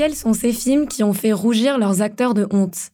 Quels sont ces films qui ont fait rougir leurs acteurs de honte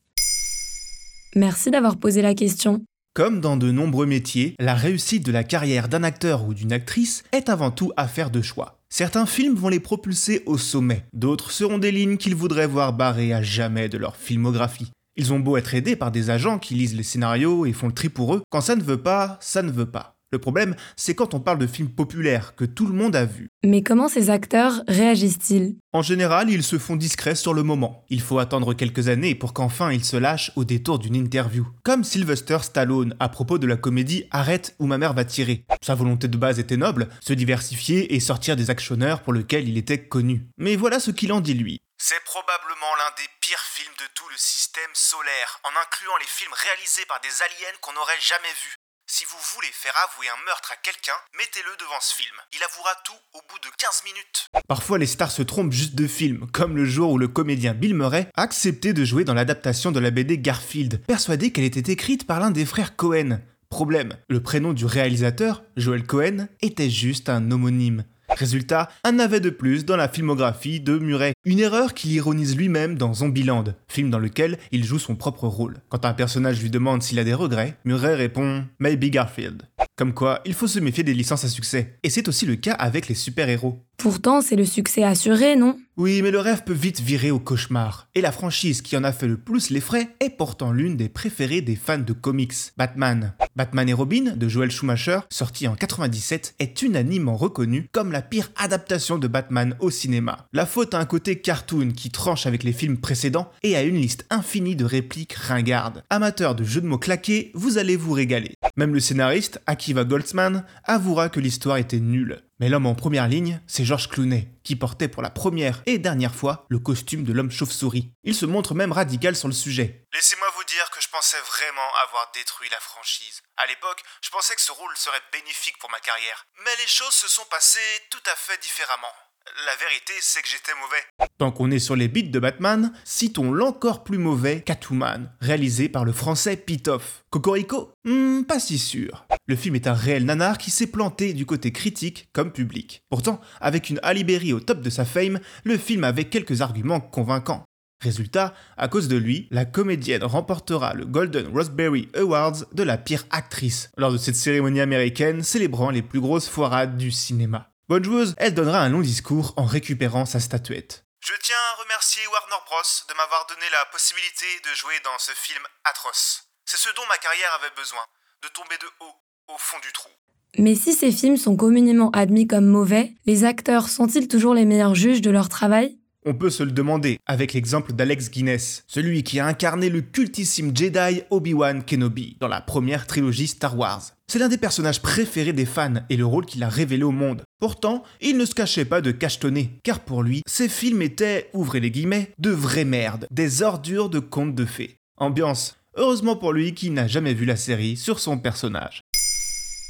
Merci d'avoir posé la question. Comme dans de nombreux métiers, la réussite de la carrière d'un acteur ou d'une actrice est avant tout affaire de choix. Certains films vont les propulser au sommet, d'autres seront des lignes qu'ils voudraient voir barrées à jamais de leur filmographie. Ils ont beau être aidés par des agents qui lisent les scénarios et font le tri pour eux, quand ça ne veut pas, ça ne veut pas. Le problème, c'est quand on parle de films populaires que tout le monde a vus. Mais comment ces acteurs réagissent-ils? En général, ils se font discrets sur le moment. Il faut attendre quelques années pour qu'enfin ils se lâchent au détour d'une interview. Comme Sylvester Stallone à propos de la comédie Arrête ou ma mère va tirer. Sa volonté de base était noble, se diversifier et sortir des actionneurs pour lesquels il était connu. Mais voilà ce qu'il en dit lui. C'est probablement l'un des pires films de tout le système solaire, en incluant les films réalisés par des aliens qu'on n'aurait jamais vus. Si vous voulez faire avouer un meurtre à quelqu'un, mettez-le devant ce film. Il avouera tout au bout de 15 minutes. Parfois, les stars se trompent juste de film, comme le jour où le comédien Bill Murray a accepté de jouer dans l'adaptation de la BD Garfield, persuadé qu'elle était écrite par l'un des frères Cohen. Problème, le prénom du réalisateur, Joel Cohen, était juste un homonyme. Résultat, un navet de plus dans la filmographie de Murray. Une erreur qu'il ironise lui-même dans Zombieland, film dans lequel il joue son propre rôle. Quand un personnage lui demande s'il a des regrets, Murray répond Maybe Garfield. Comme quoi, il faut se méfier des licences à succès. Et c'est aussi le cas avec les super-héros. Pourtant, c'est le succès assuré, non? Oui, mais le rêve peut vite virer au cauchemar. Et la franchise qui en a fait le plus les frais est pourtant l'une des préférées des fans de comics, Batman. Batman et Robin de Joel Schumacher, sorti en 97, est unanimement reconnu comme la pire adaptation de Batman au cinéma. La faute a un côté cartoon qui tranche avec les films précédents et a une liste infinie de répliques ringardes. Amateur de jeux de mots claqués, vous allez vous régaler. Même le scénariste, Akiva Goldsman, avouera que l'histoire était nulle. Mais l'homme en première ligne, c'est George Clooney, qui portait pour la première et dernière fois le costume de l'homme chauve-souris. Il se montre même radical sur le sujet. Laissez-moi vous dire que je pensais vraiment avoir détruit la franchise. À l'époque, je pensais que ce rôle serait bénéfique pour ma carrière. Mais les choses se sont passées tout à fait différemment. La vérité, c'est que j'étais mauvais. Tant qu'on est sur les beats de Batman, citons l'encore plus mauvais Catwoman, réalisé par le français Pitoff. Cocorico? Hmm, Pas si sûr. Le film est un réel nanar qui s'est planté du côté critique comme public. Pourtant, avec une Halle Berry au top de sa fame, le film avait quelques arguments convaincants. Résultat, à cause de lui, la comédienne remportera le Golden Raspberry Awards de la pire actrice lors de cette cérémonie américaine célébrant les plus grosses foirades du cinéma. Bonne joueuse, elle donnera un long discours en récupérant sa statuette. Je tiens à remercier Warner Bros. de m'avoir donné la possibilité de jouer dans ce film atroce. C'est ce dont ma carrière avait besoin, de tomber de haut, au fond du trou. Mais si ces films sont communément admis comme mauvais, les acteurs sont-ils toujours les meilleurs juges de leur travail? On peut se le demander avec l'exemple d'Alex Guinness, celui qui a incarné le cultissime Jedi Obi-Wan Kenobi dans la première trilogie Star Wars. C'est l'un des personnages préférés des fans et le rôle qu'il a révélé au monde. Pourtant, il ne se cachait pas de cachetonner, car pour lui, ces films étaient, ouvrez les guillemets, de vraies merdes, des ordures de contes de fées. Ambiance. Heureusement pour lui qui n'a jamais vu la série sur son personnage.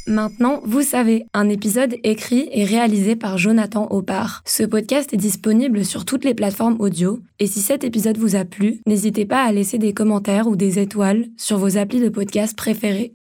Maintenant, vous savez, un épisode écrit et réalisé par Jonathan Oppard. Ce podcast est disponible sur toutes les plateformes audio, et si cet épisode vous a plu, n'hésitez pas à laisser des commentaires ou des étoiles sur vos applis de podcast préférés.